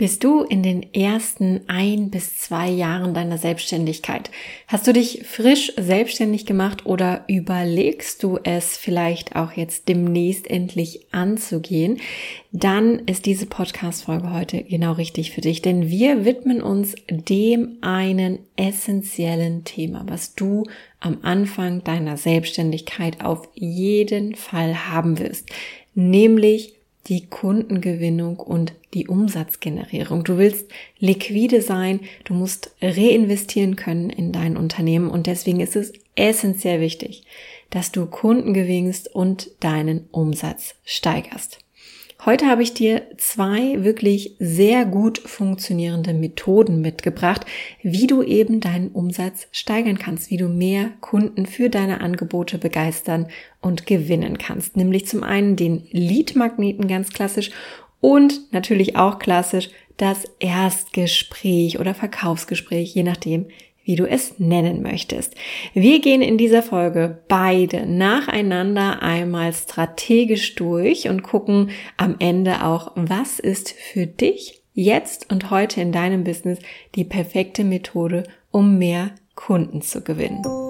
Bist du in den ersten ein bis zwei Jahren deiner Selbstständigkeit? Hast du dich frisch selbstständig gemacht oder überlegst du es vielleicht auch jetzt demnächst endlich anzugehen? Dann ist diese Podcast-Folge heute genau richtig für dich, denn wir widmen uns dem einen essentiellen Thema, was du am Anfang deiner Selbstständigkeit auf jeden Fall haben wirst, nämlich die Kundengewinnung und die Umsatzgenerierung. Du willst liquide sein, du musst reinvestieren können in dein Unternehmen und deswegen ist es essentiell wichtig, dass du Kunden gewinnst und deinen Umsatz steigerst. Heute habe ich dir zwei wirklich sehr gut funktionierende Methoden mitgebracht, wie du eben deinen Umsatz steigern kannst, wie du mehr Kunden für deine Angebote begeistern und gewinnen kannst. Nämlich zum einen den Lead-Magneten ganz klassisch und natürlich auch klassisch das Erstgespräch oder Verkaufsgespräch, je nachdem, wie du es nennen möchtest. Wir gehen in dieser Folge beide nacheinander einmal strategisch durch und gucken am Ende auch, was ist für dich jetzt und heute in deinem Business die perfekte Methode, um mehr Kunden zu gewinnen.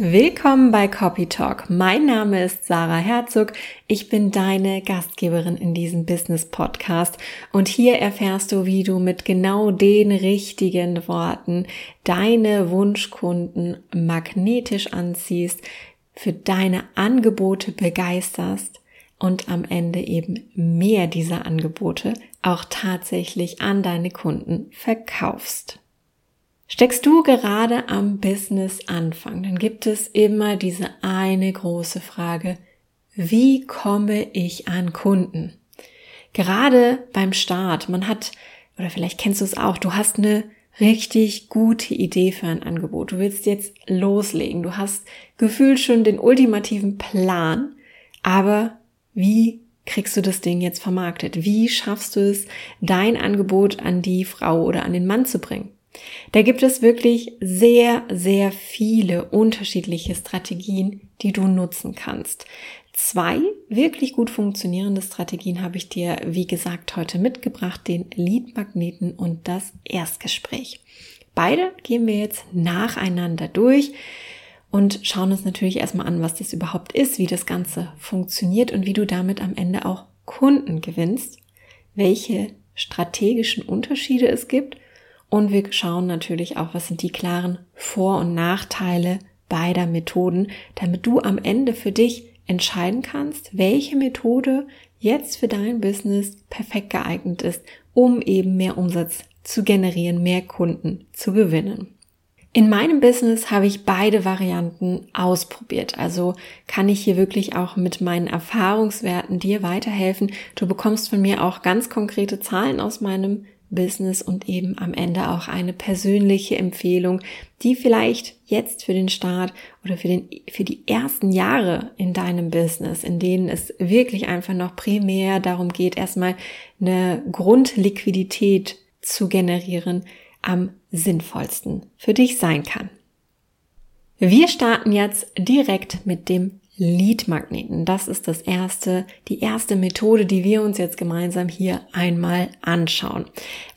Willkommen bei Copy Talk. Mein Name ist Sarah Herzog. Ich bin deine Gastgeberin in diesem Business Podcast und hier erfährst du, wie du mit genau den richtigen Worten deine Wunschkunden magnetisch anziehst, für deine Angebote begeisterst und am Ende eben mehr dieser Angebote auch tatsächlich an deine Kunden verkaufst. Steckst du gerade am Business Anfang, dann gibt es immer diese eine große Frage, wie komme ich an Kunden? Gerade beim Start, man hat, oder vielleicht kennst du es auch, du hast eine richtig gute Idee für ein Angebot. Du willst jetzt loslegen. Du hast gefühlt schon den ultimativen Plan, aber wie kriegst du das Ding jetzt vermarktet? Wie schaffst du es, dein Angebot an die Frau oder an den Mann zu bringen? Da gibt es wirklich sehr, sehr viele unterschiedliche Strategien, die du nutzen kannst. Zwei wirklich gut funktionierende Strategien habe ich dir, wie gesagt, heute mitgebracht, den Lead-Magneten und das Erstgespräch. Beide gehen wir jetzt nacheinander durch und schauen uns natürlich erstmal an, was das überhaupt ist, wie das Ganze funktioniert und wie du damit am Ende auch Kunden gewinnst, welche strategischen Unterschiede es gibt und wir schauen natürlich auch, was sind die klaren Vor- und Nachteile beider Methoden, damit du am Ende für dich entscheiden kannst, welche Methode jetzt für dein Business perfekt geeignet ist, um eben mehr Umsatz zu generieren, mehr Kunden zu gewinnen. In meinem Business habe ich beide Varianten ausprobiert. Also kann ich hier wirklich auch mit meinen Erfahrungswerten dir weiterhelfen. Du bekommst von mir auch ganz konkrete Zahlen aus meinem Business und eben am Ende auch eine persönliche Empfehlung, die vielleicht jetzt für den Start oder für den, für die ersten Jahre in deinem Business, in denen es wirklich einfach noch primär darum geht, erstmal eine Grundliquidität zu generieren, am sinnvollsten für dich sein kann. Wir starten jetzt direkt mit dem Lead-Magneten. Das ist das erste, die erste Methode, die wir uns jetzt gemeinsam hier einmal anschauen.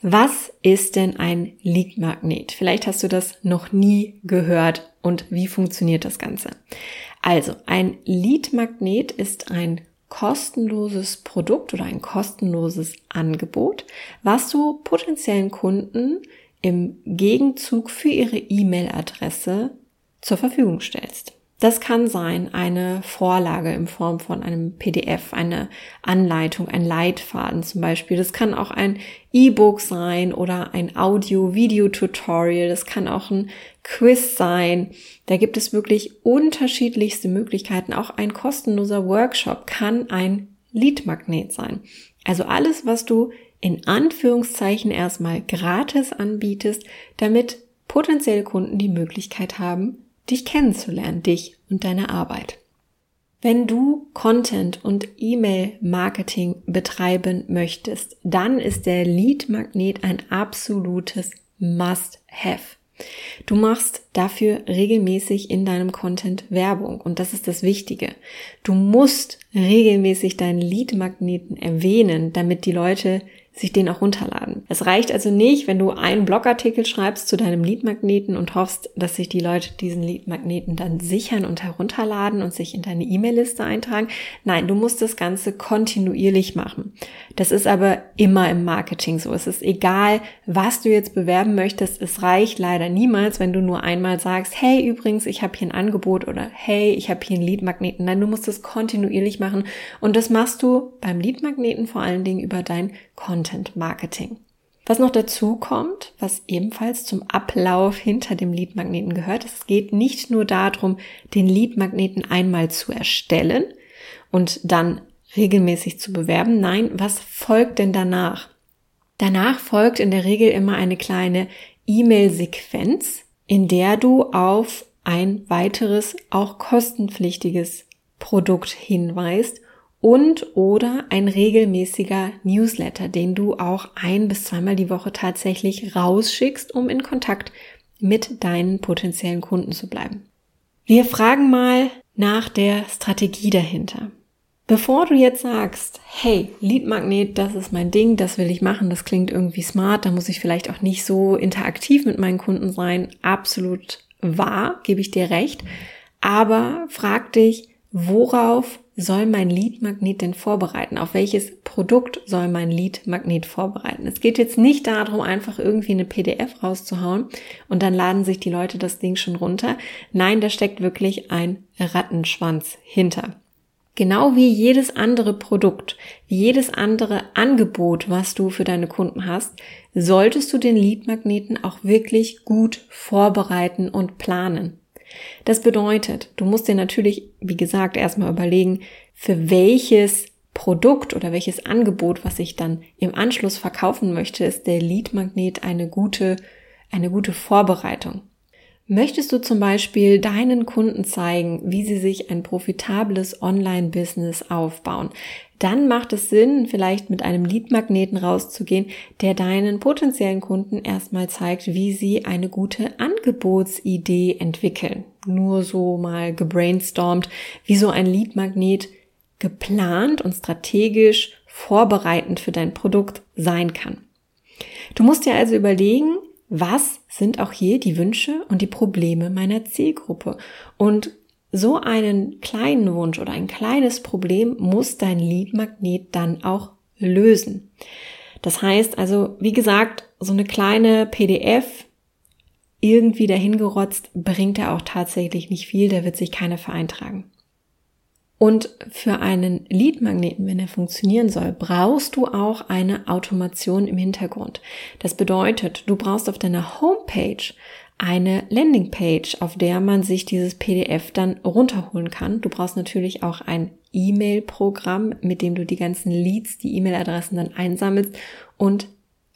Was ist denn ein Lead-Magnet? Vielleicht hast du das noch nie gehört und wie funktioniert das Ganze? Also, ein Lead-Magnet ist ein kostenloses Produkt oder ein kostenloses Angebot, was du potenziellen Kunden im Gegenzug für ihre E-Mail-Adresse zur Verfügung stellst. Das kann sein eine Vorlage in Form von einem PDF, eine Anleitung, ein Leitfaden zum Beispiel. Das kann auch ein E-Book sein oder ein Audio-Video-Tutorial. Das kann auch ein Quiz sein. Da gibt es wirklich unterschiedlichste Möglichkeiten. Auch ein kostenloser Workshop kann ein Lead-Magnet sein. Also alles, was du in Anführungszeichen erstmal gratis anbietest, damit potenzielle Kunden die Möglichkeit haben, dich kennenzulernen, dich und deine Arbeit. Wenn du Content und E-Mail-Marketing betreiben möchtest, dann ist der Lead-Magnet ein absolutes Must-Have. Du machst dafür regelmäßig in deinem Content Werbung und das ist das Wichtige. Du musst regelmäßig deinen Lead-Magneten erwähnen, damit die Leute sich den auch runterladen. Es reicht also nicht, wenn du einen Blogartikel schreibst zu deinem Leadmagneten und hoffst, dass sich die Leute diesen Leadmagneten dann sichern und herunterladen und sich in deine E-Mail-Liste eintragen. Nein, du musst das Ganze kontinuierlich machen. Das ist aber immer im Marketing so. Es ist egal, was du jetzt bewerben möchtest. Es reicht leider niemals, wenn du nur einmal sagst, hey, übrigens, ich habe hier ein Angebot oder hey, ich habe hier einen Leadmagneten. Nein, du musst es kontinuierlich machen und das machst du beim Leadmagneten vor allen Dingen über dein Content Marketing. Was noch dazu kommt, was ebenfalls zum Ablauf hinter dem Leadmagneten gehört, es geht nicht nur darum, den Leadmagneten einmal zu erstellen und dann regelmäßig zu bewerben. Nein, was folgt denn danach? Danach folgt in der Regel immer eine kleine E-Mail-Sequenz, in der du auf ein weiteres, auch kostenpflichtiges Produkt hinweist und oder ein regelmäßiger Newsletter, den du auch ein bis zweimal die Woche tatsächlich rausschickst, um in Kontakt mit deinen potenziellen Kunden zu bleiben. Wir fragen mal nach der Strategie dahinter. Bevor du jetzt sagst, hey, Leadmagnet, das ist mein Ding, das will ich machen, das klingt irgendwie smart, da muss ich vielleicht auch nicht so interaktiv mit meinen Kunden sein, absolut wahr, gebe ich dir recht. Aber frag dich, worauf soll mein Lead-Magnet denn vorbereiten? Auf welches Produkt soll mein Lead-Magnet vorbereiten? Es geht jetzt nicht darum, einfach irgendwie eine PDF rauszuhauen und dann laden sich die Leute das Ding schon runter. Nein, da steckt wirklich ein Rattenschwanz hinter. Genau wie jedes andere Produkt, wie jedes andere Angebot, was du für deine Kunden hast, solltest du den Lead-Magneten auch wirklich gut vorbereiten und planen. Das bedeutet, du musst dir natürlich, wie gesagt, erstmal überlegen, für welches Produkt oder welches Angebot, was ich dann im Anschluss verkaufen möchte, ist der Lead-Magnet eine gute, eine gute Vorbereitung. Möchtest du zum Beispiel deinen Kunden zeigen, wie sie sich ein profitables Online-Business aufbauen? Dann macht es Sinn, vielleicht mit einem Lead-Magneten rauszugehen, der deinen potenziellen Kunden erstmal zeigt, wie sie eine gute Angebotsidee entwickeln. Nur so mal gebrainstormt, wie so ein Lead-Magnet geplant und strategisch vorbereitend für dein Produkt sein kann. Du musst dir also überlegen, was sind auch hier die Wünsche und die Probleme meiner Zielgruppe? Und so einen kleinen Wunsch oder ein kleines Problem muss dein Lead-Magnet dann auch lösen. Das heißt also, wie gesagt, so eine kleine PDF irgendwie dahingerotzt bringt er auch tatsächlich nicht viel, da wird sich keiner vereintragen. Und für einen Leadmagneten, wenn er funktionieren soll, brauchst du auch eine Automation im Hintergrund. Das bedeutet, du brauchst auf deiner Homepage eine Landingpage, auf der man sich dieses PDF dann runterholen kann. Du brauchst natürlich auch ein E-Mail-Programm, mit dem du die ganzen Leads, die E-Mail-Adressen dann einsammelst und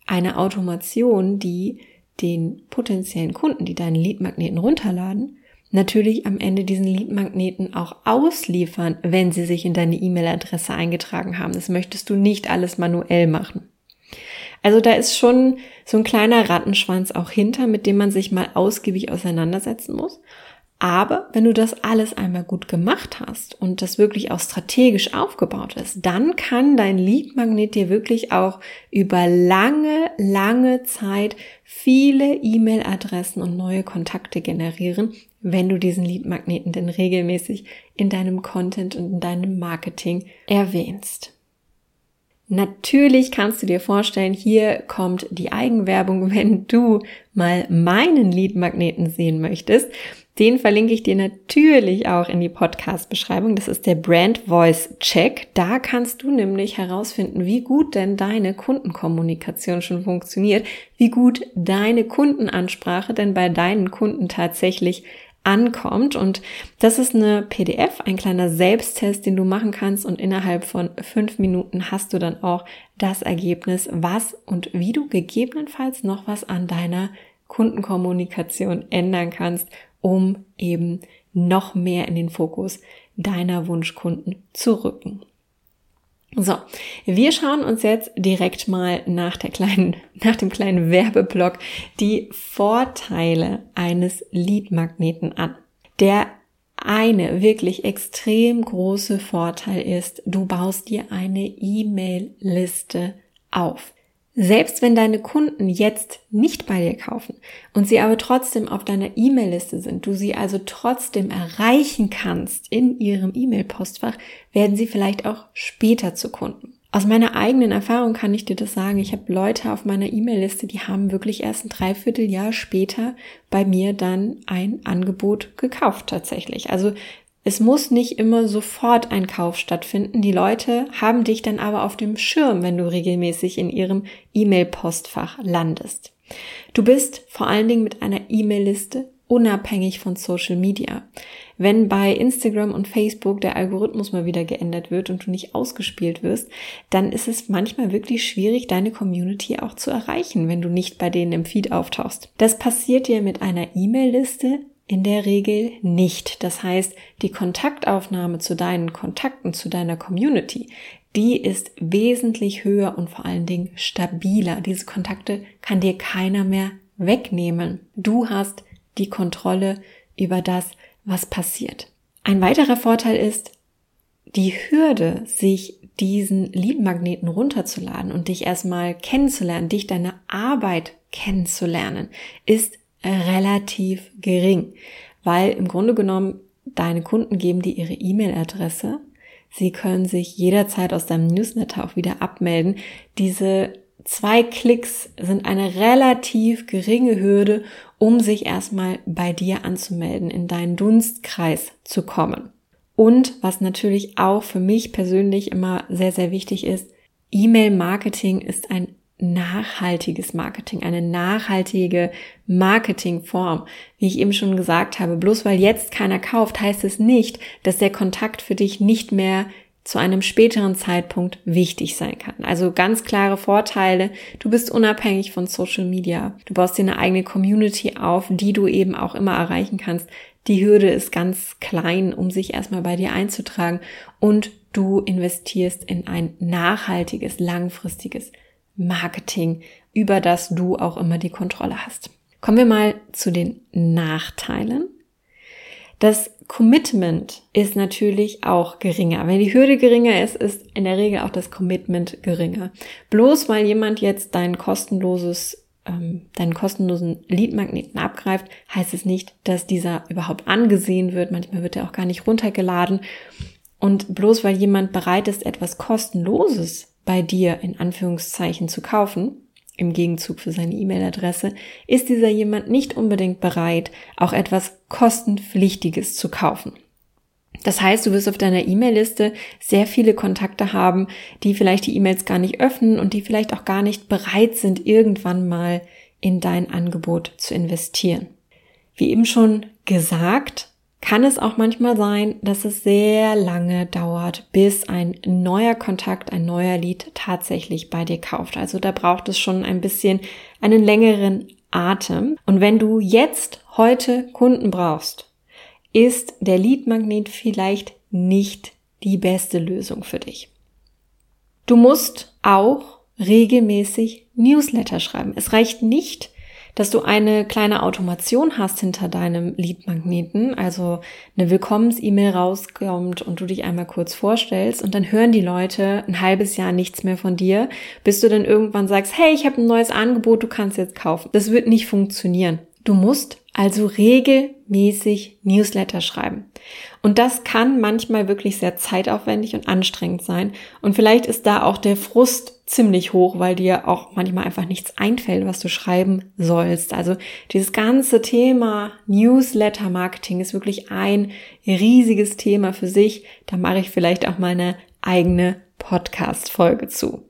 eine Automation, die den potenziellen Kunden, die deinen Leadmagneten runterladen, natürlich am Ende diesen Leadmagneten auch ausliefern, wenn sie sich in deine E-Mail-Adresse eingetragen haben. Das möchtest du nicht alles manuell machen. Also da ist schon so ein kleiner Rattenschwanz auch hinter, mit dem man sich mal ausgiebig auseinandersetzen muss. Aber wenn du das alles einmal gut gemacht hast und das wirklich auch strategisch aufgebaut ist, dann kann dein Lead-Magnet dir wirklich auch über lange, lange Zeit viele E-Mail-Adressen und neue Kontakte generieren, wenn du diesen Lead-Magneten denn regelmäßig in deinem Content und in deinem Marketing erwähnst. Natürlich kannst du dir vorstellen, hier kommt die Eigenwerbung, wenn du mal meinen Lead-Magneten sehen möchtest. Den verlinke ich dir natürlich auch in die Podcast-Beschreibung. Das ist der Brand Voice Check. Da kannst du nämlich herausfinden, wie gut denn deine Kundenkommunikation schon funktioniert, wie gut deine Kundenansprache denn bei deinen Kunden tatsächlich ankommt. Und das ist eine PDF, ein kleiner Selbsttest, den du machen kannst. Und innerhalb von fünf Minuten hast du dann auch das Ergebnis, was und wie du gegebenenfalls noch was an deiner Kundenkommunikation ändern kannst, um eben noch mehr in den Fokus deiner Wunschkunden zu rücken. So, wir schauen uns jetzt direkt mal nach der kleinen, nach dem kleinen Werbeblock die Vorteile eines Leadmagneten an. Der eine wirklich extrem große Vorteil ist, du baust dir eine E-Mail-Liste auf. Selbst wenn deine Kunden jetzt nicht bei dir kaufen und sie aber trotzdem auf deiner E-Mail-Liste sind, du sie also trotzdem erreichen kannst in ihrem E-Mail-Postfach, werden sie vielleicht auch später zu Kunden. Aus meiner eigenen Erfahrung kann ich dir das sagen. Ich habe Leute auf meiner E-Mail-Liste, die haben wirklich erst ein Dreivierteljahr später bei mir dann ein Angebot gekauft tatsächlich. Also es muss nicht immer sofort ein Kauf stattfinden. Die Leute haben dich dann aber auf dem Schirm, wenn du regelmäßig in ihrem E-Mail-Postfach landest. Du bist vor allen Dingen mit einer E-Mail-Liste unabhängig von Social Media. Wenn bei Instagram und Facebook der Algorithmus mal wieder geändert wird und du nicht ausgespielt wirst, dann ist es manchmal wirklich schwierig, deine Community auch zu erreichen, wenn du nicht bei denen im Feed auftauchst. Das passiert dir mit einer E-Mail-Liste in der Regel nicht. Das heißt, die Kontaktaufnahme zu deinen Kontakten, zu deiner Community, die ist wesentlich höher und vor allen Dingen stabiler. Diese Kontakte kann dir keiner mehr wegnehmen. Du hast die Kontrolle über das, was passiert. Ein weiterer Vorteil ist, die Hürde, sich diesen Liebmagneten runterzuladen und dich erstmal kennenzulernen, dich deine Arbeit kennenzulernen, ist relativ gering, weil im Grunde genommen deine Kunden geben dir ihre E-Mail-Adresse. Sie können sich jederzeit aus deinem Newsletter auch wieder abmelden. Diese zwei Klicks sind eine relativ geringe Hürde, um sich erstmal bei dir anzumelden, in deinen Dunstkreis zu kommen. Und was natürlich auch für mich persönlich immer sehr, sehr wichtig ist, E-Mail-Marketing ist ein nachhaltiges Marketing, eine nachhaltige Marketingform. Wie ich eben schon gesagt habe, bloß weil jetzt keiner kauft, heißt es nicht, dass der Kontakt für dich nicht mehr zu einem späteren Zeitpunkt wichtig sein kann. Also ganz klare Vorteile. Du bist unabhängig von Social Media. Du baust dir eine eigene Community auf, die du eben auch immer erreichen kannst. Die Hürde ist ganz klein, um sich erstmal bei dir einzutragen und du investierst in ein nachhaltiges, langfristiges Marketing, über das du auch immer die Kontrolle hast. Kommen wir mal zu den Nachteilen. Das Commitment ist natürlich auch geringer. Wenn die Hürde geringer ist, ist in der Regel auch das Commitment geringer. Bloß weil jemand jetzt dein kostenloses ähm, deinen kostenlosen Leadmagneten abgreift, heißt es nicht, dass dieser überhaupt angesehen wird. Manchmal wird er auch gar nicht runtergeladen. Und bloß weil jemand bereit ist, etwas kostenloses bei dir in Anführungszeichen zu kaufen, im Gegenzug für seine E-Mail-Adresse, ist dieser jemand nicht unbedingt bereit, auch etwas kostenpflichtiges zu kaufen. Das heißt, du wirst auf deiner E-Mail-Liste sehr viele Kontakte haben, die vielleicht die E-Mails gar nicht öffnen und die vielleicht auch gar nicht bereit sind, irgendwann mal in dein Angebot zu investieren. Wie eben schon gesagt, kann es auch manchmal sein, dass es sehr lange dauert, bis ein neuer Kontakt, ein neuer Lied tatsächlich bei dir kauft. Also da braucht es schon ein bisschen einen längeren Atem. Und wenn du jetzt heute Kunden brauchst, ist der Leadmagnet vielleicht nicht die beste Lösung für dich. Du musst auch regelmäßig Newsletter schreiben. Es reicht nicht, dass du eine kleine Automation hast hinter deinem Leadmagneten, also eine Willkommens-E-Mail rauskommt und du dich einmal kurz vorstellst und dann hören die Leute ein halbes Jahr nichts mehr von dir, bis du dann irgendwann sagst, hey, ich habe ein neues Angebot, du kannst jetzt kaufen. Das wird nicht funktionieren. Du musst also regelmäßig Newsletter schreiben. Und das kann manchmal wirklich sehr zeitaufwendig und anstrengend sein. Und vielleicht ist da auch der Frust ziemlich hoch, weil dir auch manchmal einfach nichts einfällt, was du schreiben sollst. Also dieses ganze Thema Newsletter Marketing ist wirklich ein riesiges Thema für sich. Da mache ich vielleicht auch mal eine eigene Podcast Folge zu.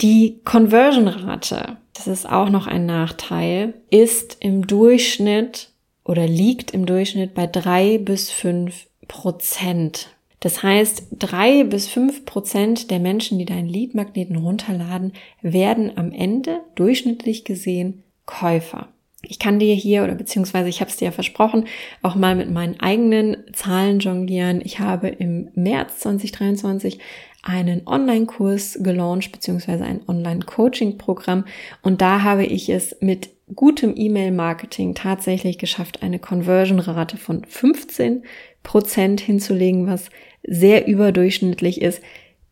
Die Conversion Rate das ist auch noch ein Nachteil, ist im Durchschnitt oder liegt im Durchschnitt bei drei bis fünf Prozent. Das heißt, drei bis fünf Prozent der Menschen, die deinen Leadmagneten runterladen, werden am Ende durchschnittlich gesehen Käufer. Ich kann dir hier oder beziehungsweise ich habe es dir ja versprochen, auch mal mit meinen eigenen Zahlen jonglieren. Ich habe im März 2023 einen Online-Kurs gelauncht, beziehungsweise ein Online-Coaching-Programm. Und da habe ich es mit gutem E-Mail-Marketing tatsächlich geschafft, eine Conversion-Rate von 15 Prozent hinzulegen, was sehr überdurchschnittlich ist.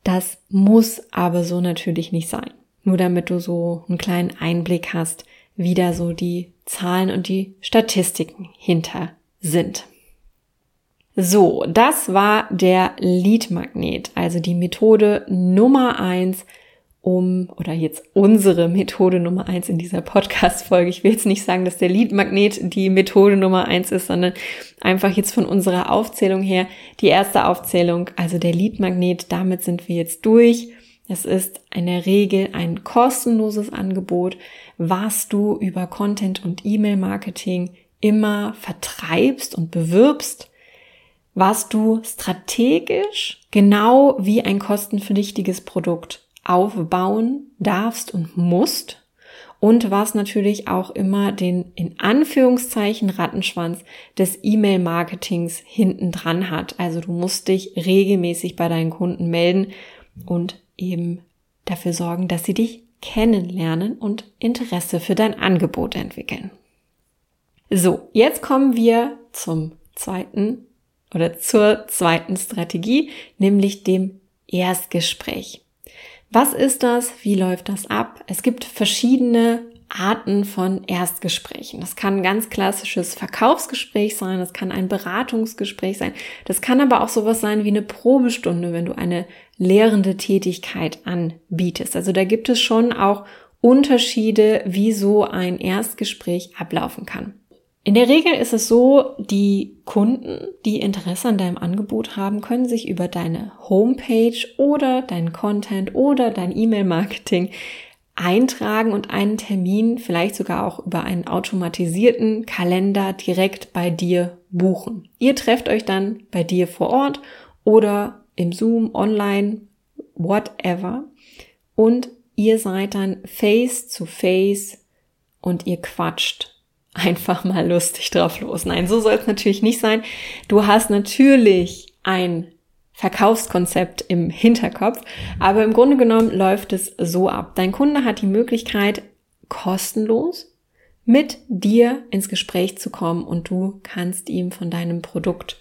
Das muss aber so natürlich nicht sein. Nur damit du so einen kleinen Einblick hast, wie da so die Zahlen und die Statistiken hinter sind. So, das war der Lead-Magnet, also die Methode Nummer eins, um, oder jetzt unsere Methode Nummer eins in dieser Podcast-Folge. Ich will jetzt nicht sagen, dass der Lead-Magnet die Methode Nummer eins ist, sondern einfach jetzt von unserer Aufzählung her die erste Aufzählung, also der Lead-Magnet, damit sind wir jetzt durch. Es ist in der Regel ein kostenloses Angebot, was du über Content und E-Mail-Marketing immer vertreibst und bewirbst, was du strategisch genau wie ein kostenpflichtiges Produkt aufbauen darfst und musst und was natürlich auch immer den in Anführungszeichen Rattenschwanz des E-Mail-Marketings hinten dran hat. Also du musst dich regelmäßig bei deinen Kunden melden und eben dafür sorgen, dass sie dich kennenlernen und Interesse für dein Angebot entwickeln. So, jetzt kommen wir zum zweiten oder zur zweiten Strategie, nämlich dem Erstgespräch. Was ist das? Wie läuft das ab? Es gibt verschiedene Arten von Erstgesprächen. Das kann ein ganz klassisches Verkaufsgespräch sein, das kann ein Beratungsgespräch sein, das kann aber auch sowas sein wie eine Probestunde, wenn du eine lehrende Tätigkeit anbietest. Also da gibt es schon auch Unterschiede, wie so ein Erstgespräch ablaufen kann. In der Regel ist es so, die Kunden, die Interesse an deinem Angebot haben, können sich über deine Homepage oder deinen Content oder dein E-Mail-Marketing eintragen und einen Termin vielleicht sogar auch über einen automatisierten Kalender direkt bei dir buchen. Ihr trefft euch dann bei dir vor Ort oder im Zoom, online, whatever und ihr seid dann face to face und ihr quatscht einfach mal lustig drauf los. Nein, so soll es natürlich nicht sein. Du hast natürlich ein Verkaufskonzept im Hinterkopf, aber im Grunde genommen läuft es so ab. Dein Kunde hat die Möglichkeit, kostenlos mit dir ins Gespräch zu kommen und du kannst ihm von deinem Produkt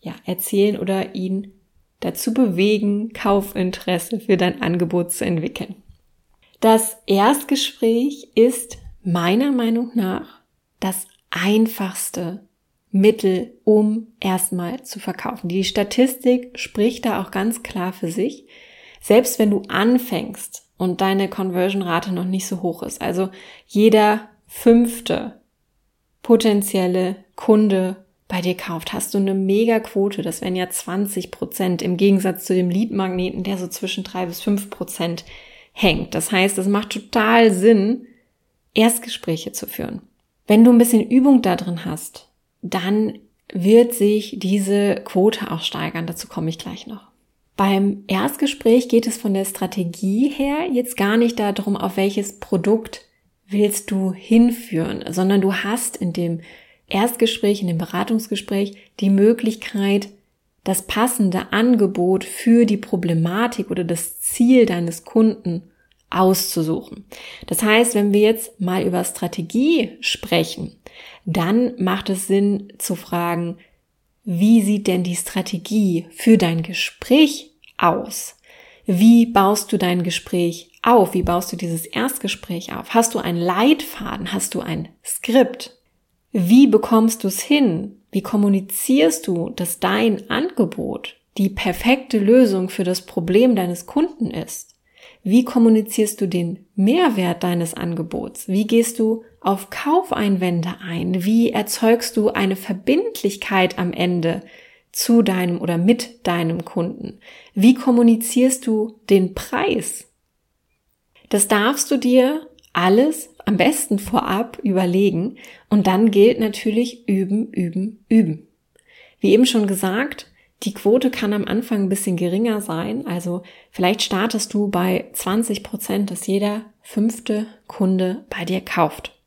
ja erzählen oder ihn dazu bewegen, Kaufinteresse für dein Angebot zu entwickeln. Das Erstgespräch ist meiner Meinung nach das einfachste Mittel, um erstmal zu verkaufen. Die Statistik spricht da auch ganz klar für sich. Selbst wenn du anfängst und deine Conversion-Rate noch nicht so hoch ist, also jeder fünfte potenzielle Kunde bei dir kauft, hast du eine Mega-Quote. Das wären ja 20 Prozent im Gegensatz zu dem Lead-Magneten, der so zwischen drei bis fünf Prozent hängt. Das heißt, es macht total Sinn, Erstgespräche zu führen. Wenn du ein bisschen Übung da drin hast, dann wird sich diese Quote auch steigern. Dazu komme ich gleich noch. Beim Erstgespräch geht es von der Strategie her jetzt gar nicht darum, auf welches Produkt willst du hinführen, sondern du hast in dem Erstgespräch, in dem Beratungsgespräch die Möglichkeit, das passende Angebot für die Problematik oder das Ziel deines Kunden auszusuchen. Das heißt, wenn wir jetzt mal über Strategie sprechen, dann macht es Sinn zu fragen, wie sieht denn die Strategie für dein Gespräch aus? Wie baust du dein Gespräch auf? Wie baust du dieses Erstgespräch auf? Hast du einen Leitfaden? Hast du ein Skript? Wie bekommst du es hin? Wie kommunizierst du, dass dein Angebot die perfekte Lösung für das Problem deines Kunden ist? Wie kommunizierst du den Mehrwert deines Angebots? Wie gehst du auf Kaufeinwände ein? Wie erzeugst du eine Verbindlichkeit am Ende zu deinem oder mit deinem Kunden? Wie kommunizierst du den Preis? Das darfst du dir alles am besten vorab überlegen und dann gilt natürlich üben, üben, üben. Wie eben schon gesagt, die Quote kann am Anfang ein bisschen geringer sein. Also vielleicht startest du bei 20 Prozent, dass jeder fünfte Kunde bei dir kauft.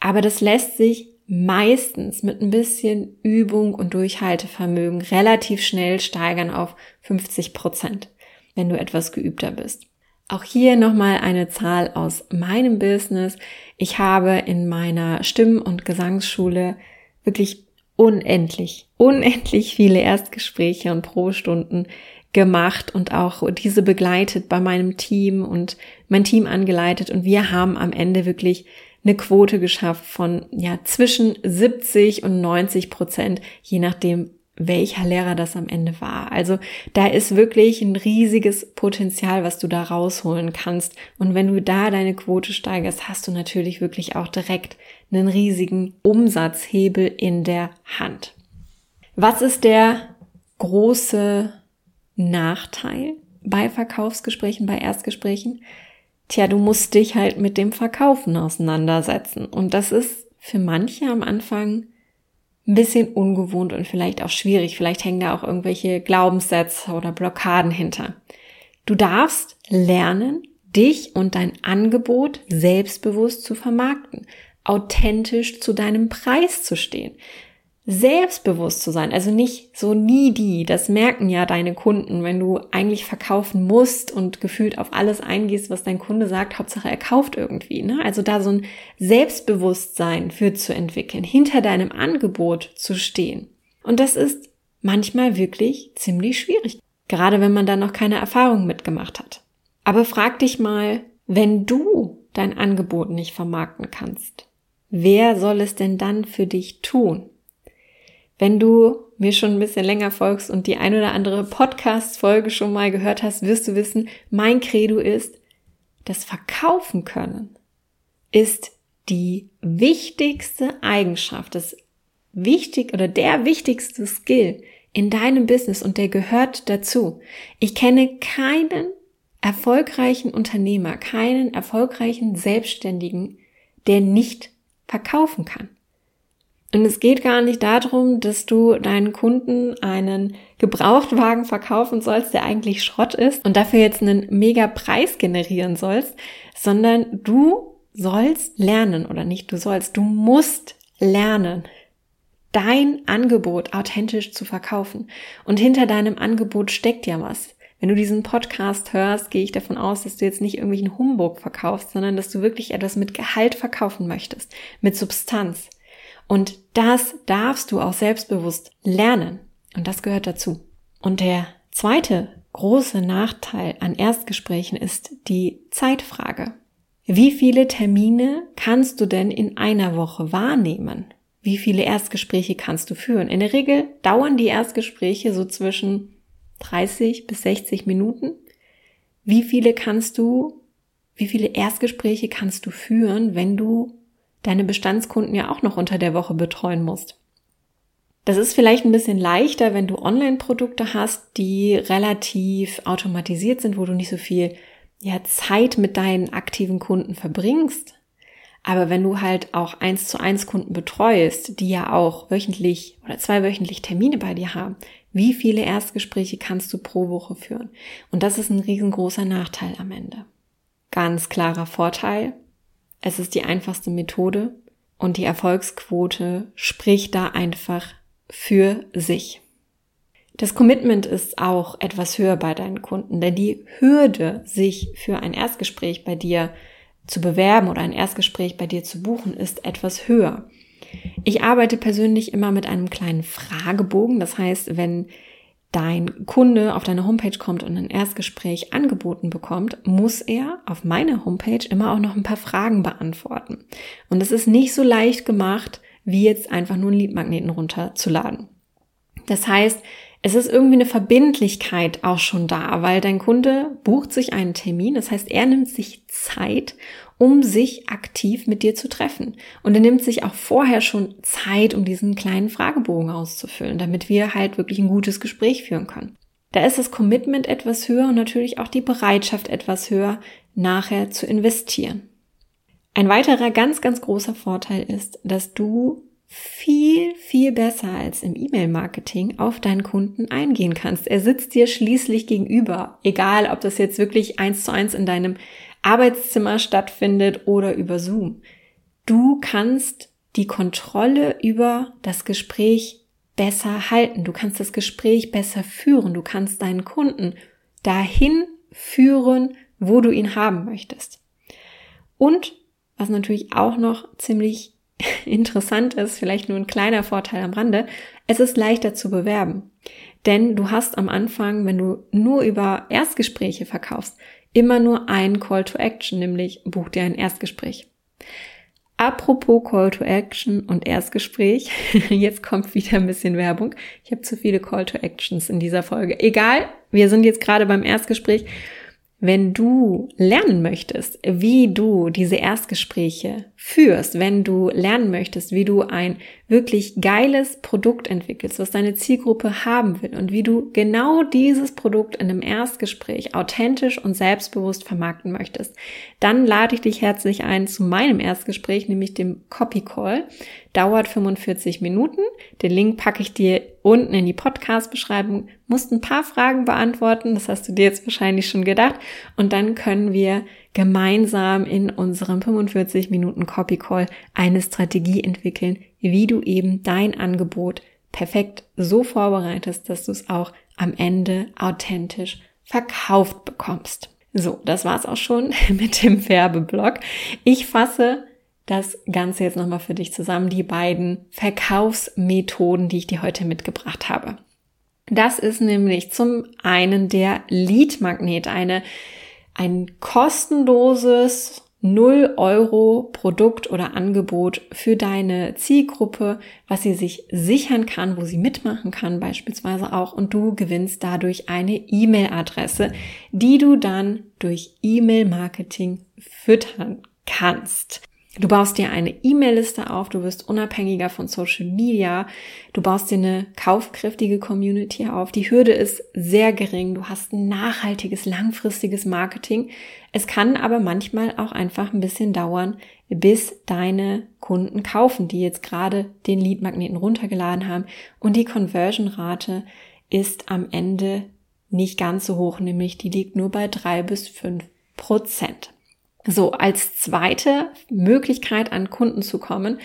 Aber das lässt sich meistens mit ein bisschen Übung und Durchhaltevermögen relativ schnell steigern auf 50 Prozent. wenn du etwas geübter bist. Auch hier nochmal eine Zahl aus meinem Business. Ich habe in meiner Stimm- und Gesangsschule wirklich unendlich, unendlich viele Erstgespräche und Probestunden gemacht und auch diese begleitet bei meinem Team und mein Team angeleitet und wir haben am Ende wirklich eine Quote geschafft von ja zwischen 70 und 90 Prozent, je nachdem, welcher Lehrer das am Ende war. Also da ist wirklich ein riesiges Potenzial, was du da rausholen kannst. Und wenn du da deine Quote steigerst, hast du natürlich wirklich auch direkt einen riesigen Umsatzhebel in der Hand. Was ist der große Nachteil bei Verkaufsgesprächen, bei Erstgesprächen? Tja, du musst dich halt mit dem Verkaufen auseinandersetzen. Und das ist für manche am Anfang ein bisschen ungewohnt und vielleicht auch schwierig. Vielleicht hängen da auch irgendwelche Glaubenssätze oder Blockaden hinter. Du darfst lernen, dich und dein Angebot selbstbewusst zu vermarkten, authentisch zu deinem Preis zu stehen selbstbewusst zu sein, also nicht so needy, das merken ja deine Kunden, wenn du eigentlich verkaufen musst und gefühlt auf alles eingehst, was dein Kunde sagt, Hauptsache er kauft irgendwie, ne? Also da so ein Selbstbewusstsein für zu entwickeln, hinter deinem Angebot zu stehen. Und das ist manchmal wirklich ziemlich schwierig, gerade wenn man da noch keine Erfahrung mitgemacht hat. Aber frag dich mal, wenn du dein Angebot nicht vermarkten kannst, wer soll es denn dann für dich tun? Wenn du mir schon ein bisschen länger folgst und die ein oder andere Podcast-Folge schon mal gehört hast, wirst du wissen, mein Credo ist, das Verkaufen können ist die wichtigste Eigenschaft, das wichtig oder der wichtigste Skill in deinem Business und der gehört dazu. Ich kenne keinen erfolgreichen Unternehmer, keinen erfolgreichen Selbstständigen, der nicht verkaufen kann. Und es geht gar nicht darum, dass du deinen Kunden einen Gebrauchtwagen verkaufen sollst, der eigentlich Schrott ist und dafür jetzt einen mega Preis generieren sollst, sondern du sollst lernen oder nicht du sollst, du musst lernen, dein Angebot authentisch zu verkaufen. Und hinter deinem Angebot steckt ja was. Wenn du diesen Podcast hörst, gehe ich davon aus, dass du jetzt nicht irgendwelchen Humbug verkaufst, sondern dass du wirklich etwas mit Gehalt verkaufen möchtest, mit Substanz. Und das darfst du auch selbstbewusst lernen. Und das gehört dazu. Und der zweite große Nachteil an Erstgesprächen ist die Zeitfrage. Wie viele Termine kannst du denn in einer Woche wahrnehmen? Wie viele Erstgespräche kannst du führen? In der Regel dauern die Erstgespräche so zwischen 30 bis 60 Minuten. Wie viele kannst du, wie viele Erstgespräche kannst du führen, wenn du deine Bestandskunden ja auch noch unter der Woche betreuen musst. Das ist vielleicht ein bisschen leichter, wenn du Online-Produkte hast, die relativ automatisiert sind, wo du nicht so viel ja, Zeit mit deinen aktiven Kunden verbringst. Aber wenn du halt auch eins zu eins Kunden betreust, die ja auch wöchentlich oder zweiwöchentlich Termine bei dir haben, wie viele Erstgespräche kannst du pro Woche führen? Und das ist ein riesengroßer Nachteil am Ende. Ganz klarer Vorteil, es ist die einfachste Methode und die Erfolgsquote spricht da einfach für sich. Das Commitment ist auch etwas höher bei deinen Kunden, denn die Hürde, sich für ein Erstgespräch bei dir zu bewerben oder ein Erstgespräch bei dir zu buchen, ist etwas höher. Ich arbeite persönlich immer mit einem kleinen Fragebogen. Das heißt, wenn dein Kunde auf deine Homepage kommt und ein Erstgespräch angeboten bekommt, muss er auf meiner Homepage immer auch noch ein paar Fragen beantworten. Und es ist nicht so leicht gemacht, wie jetzt einfach nur einen Leadmagneten runterzuladen. Das heißt, es ist irgendwie eine Verbindlichkeit auch schon da, weil dein Kunde bucht sich einen Termin. Das heißt, er nimmt sich Zeit, um sich aktiv mit dir zu treffen. Und er nimmt sich auch vorher schon Zeit, um diesen kleinen Fragebogen auszufüllen, damit wir halt wirklich ein gutes Gespräch führen können. Da ist das Commitment etwas höher und natürlich auch die Bereitschaft etwas höher, nachher zu investieren. Ein weiterer ganz, ganz großer Vorteil ist, dass du viel, viel besser als im E-Mail-Marketing auf deinen Kunden eingehen kannst. Er sitzt dir schließlich gegenüber, egal ob das jetzt wirklich eins zu eins in deinem Arbeitszimmer stattfindet oder über Zoom. Du kannst die Kontrolle über das Gespräch besser halten. Du kannst das Gespräch besser führen. Du kannst deinen Kunden dahin führen, wo du ihn haben möchtest. Und was natürlich auch noch ziemlich interessant ist, vielleicht nur ein kleiner Vorteil am Rande, es ist leichter zu bewerben. Denn du hast am Anfang, wenn du nur über Erstgespräche verkaufst, immer nur einen Call to Action, nämlich buch dir ein Erstgespräch. Apropos Call to Action und Erstgespräch, jetzt kommt wieder ein bisschen Werbung. Ich habe zu viele Call to Actions in dieser Folge. Egal, wir sind jetzt gerade beim Erstgespräch wenn du lernen möchtest, wie du diese Erstgespräche führst, wenn du lernen möchtest, wie du ein wirklich geiles Produkt entwickelst, was deine Zielgruppe haben will und wie du genau dieses Produkt in einem Erstgespräch authentisch und selbstbewusst vermarkten möchtest, dann lade ich dich herzlich ein zu meinem Erstgespräch, nämlich dem Copy Call. Dauert 45 Minuten. Den Link packe ich dir unten in die Podcast-Beschreibung. Musst ein paar Fragen beantworten. Das hast du dir jetzt wahrscheinlich schon gedacht. Und dann können wir gemeinsam in unserem 45 Minuten Copy Call eine Strategie entwickeln, wie du eben dein Angebot perfekt so vorbereitest, dass du es auch am Ende authentisch verkauft bekommst. So, das war's auch schon mit dem Werbeblock. Ich fasse das Ganze jetzt nochmal für dich zusammen, die beiden Verkaufsmethoden, die ich dir heute mitgebracht habe. Das ist nämlich zum einen der Lead-Magnet, eine ein kostenloses 0 Euro Produkt oder Angebot für deine Zielgruppe, was sie sich sichern kann, wo sie mitmachen kann beispielsweise auch und du gewinnst dadurch eine E-Mail-Adresse, die du dann durch E-Mail-Marketing füttern kannst. Du baust dir eine E-Mail-Liste auf, du wirst unabhängiger von Social Media, du baust dir eine kaufkräftige Community auf. Die Hürde ist sehr gering, du hast ein nachhaltiges, langfristiges Marketing. Es kann aber manchmal auch einfach ein bisschen dauern, bis deine Kunden kaufen, die jetzt gerade den Lead-Magneten runtergeladen haben. Und die Conversion-Rate ist am Ende nicht ganz so hoch, nämlich die liegt nur bei drei bis fünf Prozent. So, als zweite Möglichkeit an Kunden zu kommen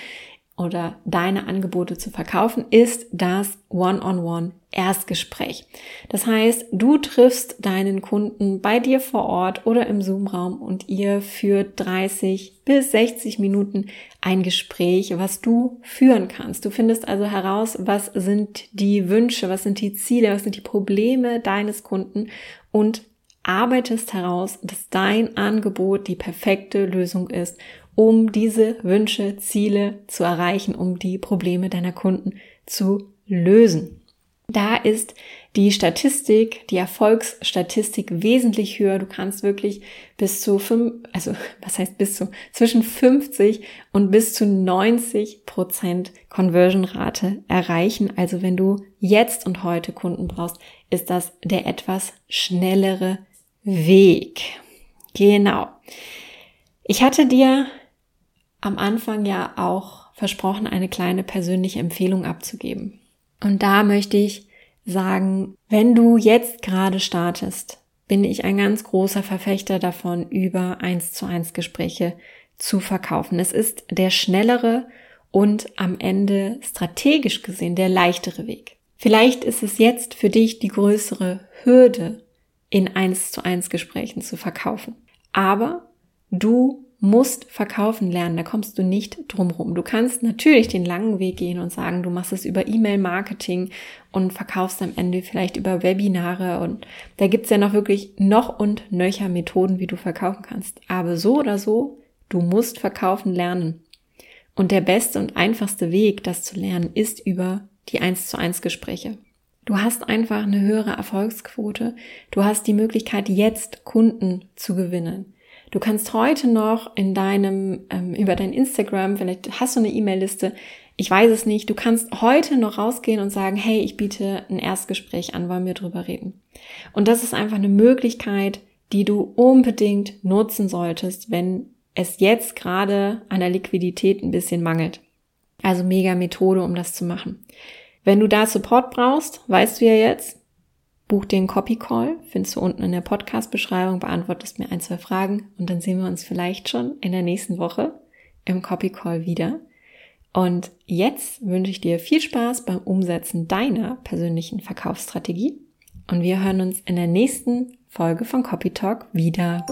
oder deine Angebote zu verkaufen, ist das One-on-One Erstgespräch. Das heißt, du triffst deinen Kunden bei dir vor Ort oder im Zoom-Raum und ihr führt 30 bis 60 Minuten ein Gespräch, was du führen kannst. Du findest also heraus, was sind die Wünsche, was sind die Ziele, was sind die Probleme deines Kunden und arbeitest heraus, dass dein Angebot die perfekte Lösung ist, um diese Wünsche, Ziele zu erreichen, um die Probleme deiner Kunden zu lösen. Da ist die Statistik, die Erfolgsstatistik wesentlich höher. Du kannst wirklich bis zu fünf, also was heißt bis zu, zwischen 50 und bis zu 90 Prozent Conversion-Rate erreichen. Also wenn du jetzt und heute Kunden brauchst, ist das der etwas schnellere Weg. Genau. Ich hatte dir am Anfang ja auch versprochen, eine kleine persönliche Empfehlung abzugeben. Und da möchte ich sagen, wenn du jetzt gerade startest, bin ich ein ganz großer Verfechter davon, über eins zu eins Gespräche zu verkaufen. Es ist der schnellere und am Ende strategisch gesehen der leichtere Weg. Vielleicht ist es jetzt für dich die größere Hürde, in eins zu eins Gesprächen zu verkaufen. Aber du musst verkaufen lernen, da kommst du nicht drum rum. Du kannst natürlich den langen Weg gehen und sagen, du machst es über E-Mail-Marketing und verkaufst am Ende vielleicht über Webinare und da gibt's ja noch wirklich noch und nöcher Methoden, wie du verkaufen kannst. Aber so oder so, du musst verkaufen lernen. Und der beste und einfachste Weg, das zu lernen, ist über die eins zu eins Gespräche. Du hast einfach eine höhere Erfolgsquote. Du hast die Möglichkeit, jetzt Kunden zu gewinnen. Du kannst heute noch in deinem, ähm, über dein Instagram, vielleicht hast du eine E-Mail-Liste, ich weiß es nicht, du kannst heute noch rausgehen und sagen, hey, ich biete ein Erstgespräch an, wollen wir drüber reden. Und das ist einfach eine Möglichkeit, die du unbedingt nutzen solltest, wenn es jetzt gerade an der Liquidität ein bisschen mangelt. Also mega Methode, um das zu machen. Wenn du da Support brauchst, weißt du ja jetzt, buch den Copy Call, findest du unten in der Podcast-Beschreibung, beantwortest mir ein, zwei Fragen und dann sehen wir uns vielleicht schon in der nächsten Woche im Copy Call wieder. Und jetzt wünsche ich dir viel Spaß beim Umsetzen deiner persönlichen Verkaufsstrategie und wir hören uns in der nächsten Folge von Copy Talk wieder.